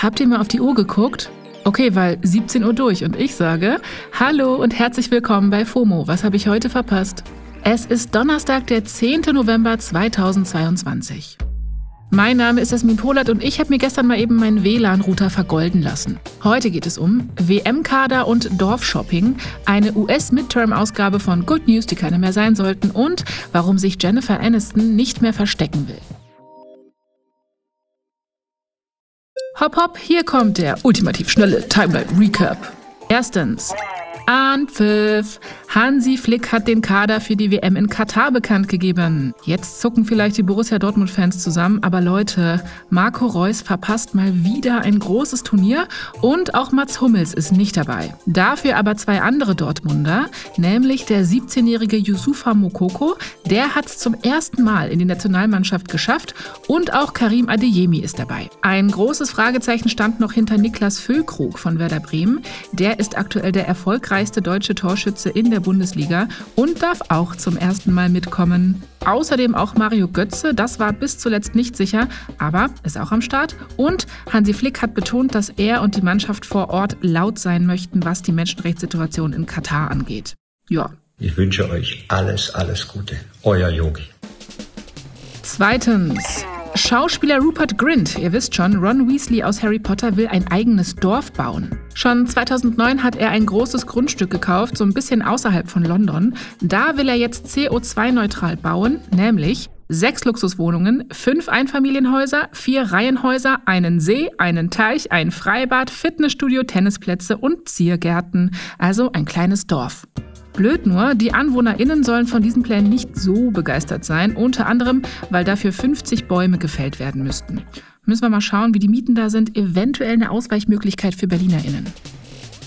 Habt ihr mal auf die Uhr geguckt? Okay, weil 17 Uhr durch und ich sage Hallo und herzlich willkommen bei FOMO. Was habe ich heute verpasst? Es ist Donnerstag, der 10. November 2022. Mein Name ist Esmin Polat und ich habe mir gestern mal eben meinen WLAN-Router vergolden lassen. Heute geht es um WM-Kader und Dorfshopping, eine US-Midterm-Ausgabe von Good News, die keine mehr sein sollten und warum sich Jennifer Aniston nicht mehr verstecken will. Hopp, hopp, hier kommt der ultimativ schnelle Timeline Recap. Erstens, Anpfiff. Hansi Flick hat den Kader für die WM in Katar bekannt gegeben. Jetzt zucken vielleicht die Borussia Dortmund-Fans zusammen, aber Leute, Marco Reus verpasst mal wieder ein großes Turnier und auch Mats Hummels ist nicht dabei. Dafür aber zwei andere Dortmunder, nämlich der 17-jährige Yusufa Mokoko, der hat es zum ersten Mal in die Nationalmannschaft geschafft und auch Karim Adeyemi ist dabei. Ein großes Fragezeichen stand noch hinter Niklas Füllkrug von Werder Bremen. Der ist aktuell der erfolgreichste erfolgreichste deutsche Torschütze in der Bundesliga und darf auch zum ersten Mal mitkommen. Außerdem auch Mario Götze, das war bis zuletzt nicht sicher, aber ist auch am Start. Und Hansi Flick hat betont, dass er und die Mannschaft vor Ort laut sein möchten, was die Menschenrechtssituation in Katar angeht. Ja. Ich wünsche euch alles, alles Gute. Euer Yogi. Zweitens. Schauspieler Rupert Grint, ihr wisst schon, Ron Weasley aus Harry Potter will ein eigenes Dorf bauen. Schon 2009 hat er ein großes Grundstück gekauft, so ein bisschen außerhalb von London. Da will er jetzt CO2-neutral bauen, nämlich sechs Luxuswohnungen, fünf Einfamilienhäuser, vier Reihenhäuser, einen See, einen Teich, ein Freibad, Fitnessstudio, Tennisplätze und Ziergärten. Also ein kleines Dorf. Blöd nur, die AnwohnerInnen sollen von diesen Plänen nicht so begeistert sein, unter anderem, weil dafür 50 Bäume gefällt werden müssten. Müssen wir mal schauen, wie die Mieten da sind. Eventuell eine Ausweichmöglichkeit für BerlinerInnen.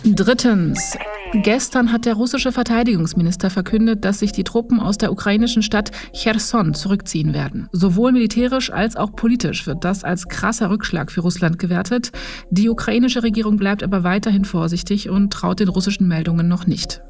Drittens. Gestern hat der russische Verteidigungsminister verkündet, dass sich die Truppen aus der ukrainischen Stadt Cherson zurückziehen werden. Sowohl militärisch als auch politisch wird das als krasser Rückschlag für Russland gewertet. Die ukrainische Regierung bleibt aber weiterhin vorsichtig und traut den russischen Meldungen noch nicht.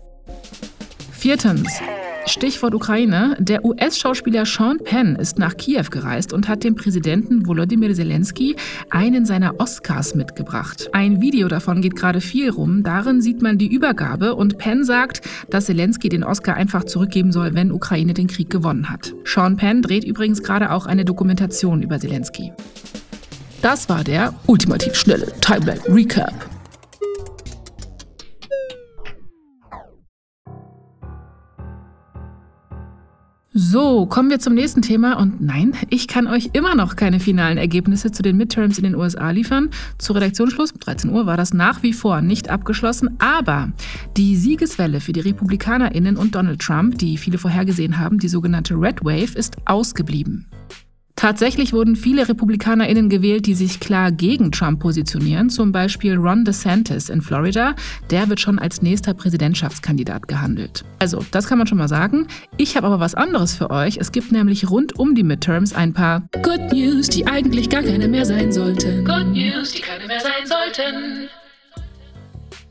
Viertens. Stichwort Ukraine. Der US-Schauspieler Sean Penn ist nach Kiew gereist und hat dem Präsidenten Volodymyr Zelensky einen seiner Oscars mitgebracht. Ein Video davon geht gerade viel rum. Darin sieht man die Übergabe und Penn sagt, dass Zelensky den Oscar einfach zurückgeben soll, wenn Ukraine den Krieg gewonnen hat. Sean Penn dreht übrigens gerade auch eine Dokumentation über Zelensky. Das war der ultimativ schnelle Timeline Recap. So, kommen wir zum nächsten Thema. Und nein, ich kann euch immer noch keine finalen Ergebnisse zu den Midterms in den USA liefern. Zu Redaktionsschluss, 13 Uhr, war das nach wie vor nicht abgeschlossen. Aber die Siegeswelle für die RepublikanerInnen und Donald Trump, die viele vorhergesehen haben, die sogenannte Red Wave, ist ausgeblieben. Tatsächlich wurden viele RepublikanerInnen gewählt, die sich klar gegen Trump positionieren, zum Beispiel Ron DeSantis in Florida. Der wird schon als nächster Präsidentschaftskandidat gehandelt. Also, das kann man schon mal sagen. Ich habe aber was anderes für euch. Es gibt nämlich rund um die Midterms ein paar Good News, die eigentlich gar keine mehr sein sollten. Good News, die keine mehr sein sollten.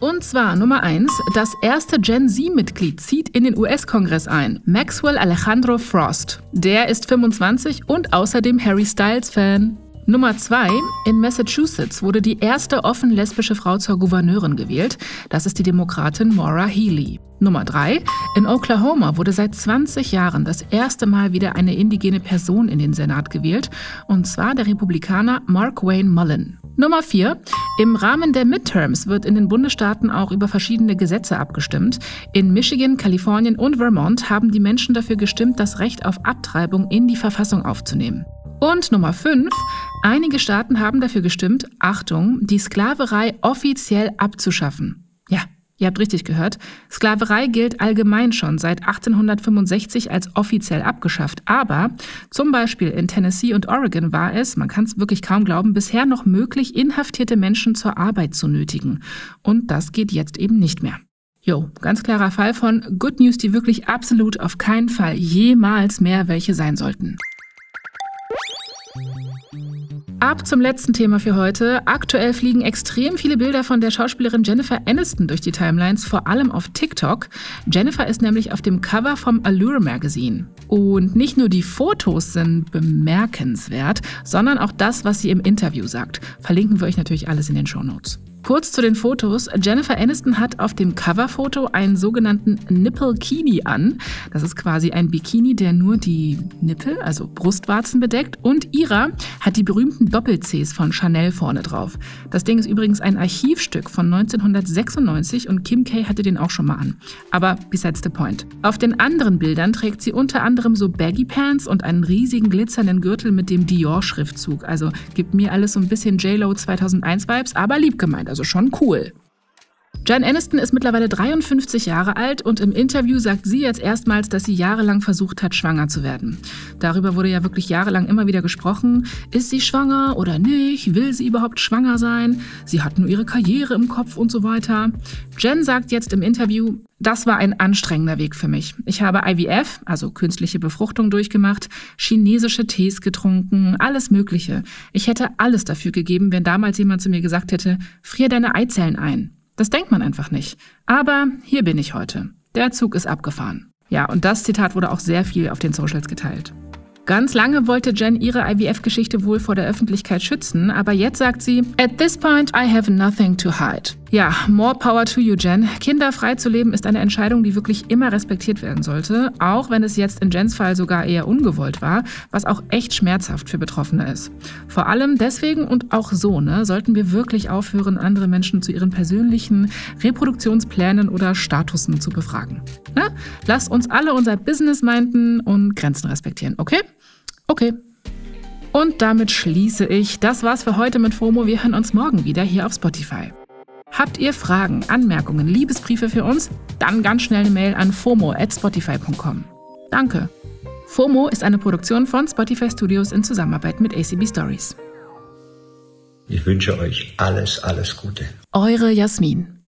Und zwar Nummer 1, das erste Gen Z-Mitglied zieht in den US-Kongress ein. Maxwell Alejandro Frost. Der ist 25 und außerdem Harry Styles-Fan. Nummer 2. In Massachusetts wurde die erste offen lesbische Frau zur Gouverneurin gewählt. Das ist die Demokratin Maura Healey. Nummer 3. In Oklahoma wurde seit 20 Jahren das erste Mal wieder eine indigene Person in den Senat gewählt, und zwar der Republikaner Mark Wayne Mullen. Nummer 4. Im Rahmen der Midterms wird in den Bundesstaaten auch über verschiedene Gesetze abgestimmt. In Michigan, Kalifornien und Vermont haben die Menschen dafür gestimmt, das Recht auf Abtreibung in die Verfassung aufzunehmen. Und Nummer 5. Einige Staaten haben dafür gestimmt, Achtung, die Sklaverei offiziell abzuschaffen. Ja, Ihr habt richtig gehört. Sklaverei gilt allgemein schon seit 1865 als offiziell abgeschafft. Aber zum Beispiel in Tennessee und Oregon war es, man kann es wirklich kaum glauben, bisher noch möglich, inhaftierte Menschen zur Arbeit zu nötigen. Und das geht jetzt eben nicht mehr. Jo, ganz klarer Fall von Good News, die wirklich absolut auf keinen Fall jemals mehr welche sein sollten. Ab zum letzten Thema für heute. Aktuell fliegen extrem viele Bilder von der Schauspielerin Jennifer Aniston durch die Timelines, vor allem auf TikTok. Jennifer ist nämlich auf dem Cover vom Allure Magazine. Und nicht nur die Fotos sind bemerkenswert, sondern auch das, was sie im Interview sagt. Verlinken wir euch natürlich alles in den Show Notes. Kurz zu den Fotos. Jennifer Aniston hat auf dem Coverfoto einen sogenannten Nipple-Kini an. Das ist quasi ein Bikini, der nur die Nippel, also Brustwarzen bedeckt. Und Ira hat die berühmten Doppel-Cs von Chanel vorne drauf. Das Ding ist übrigens ein Archivstück von 1996 und Kim K hatte den auch schon mal an. Aber besides the point. Auf den anderen Bildern trägt sie unter anderem so Baggy Pants und einen riesigen glitzernden Gürtel mit dem Dior-Schriftzug. Also gibt mir alles so ein bisschen J-Lo 2001 Vibes, aber lieb gemeint also schon cool. Jan Aniston ist mittlerweile 53 Jahre alt und im Interview sagt sie jetzt erstmals, dass sie jahrelang versucht hat, schwanger zu werden. Darüber wurde ja wirklich jahrelang immer wieder gesprochen. Ist sie schwanger oder nicht? Will sie überhaupt schwanger sein? Sie hat nur ihre Karriere im Kopf und so weiter. Jen sagt jetzt im Interview, das war ein anstrengender Weg für mich. Ich habe IVF, also künstliche Befruchtung, durchgemacht, chinesische Tees getrunken, alles Mögliche. Ich hätte alles dafür gegeben, wenn damals jemand zu mir gesagt hätte, frier deine Eizellen ein. Das denkt man einfach nicht. Aber hier bin ich heute. Der Zug ist abgefahren. Ja, und das Zitat wurde auch sehr viel auf den Socials geteilt. Ganz lange wollte Jen ihre IVF-Geschichte wohl vor der Öffentlichkeit schützen, aber jetzt sagt sie, At this point, I have nothing to hide. Ja, more power to you, Jen. Kinder frei zu leben ist eine Entscheidung, die wirklich immer respektiert werden sollte, auch wenn es jetzt in Jens Fall sogar eher ungewollt war, was auch echt schmerzhaft für Betroffene ist. Vor allem deswegen und auch so, ne, sollten wir wirklich aufhören, andere Menschen zu ihren persönlichen Reproduktionsplänen oder Statusen zu befragen. Na, lasst uns alle unser Business meinten und Grenzen respektieren, okay? Okay. Und damit schließe ich. Das war's für heute mit FOMO. Wir hören uns morgen wieder hier auf Spotify. Habt ihr Fragen, Anmerkungen, Liebesbriefe für uns? Dann ganz schnell eine Mail an fomo@spotify.com. Danke. FOMO ist eine Produktion von Spotify Studios in Zusammenarbeit mit ACB Stories. Ich wünsche euch alles, alles Gute. Eure Jasmin.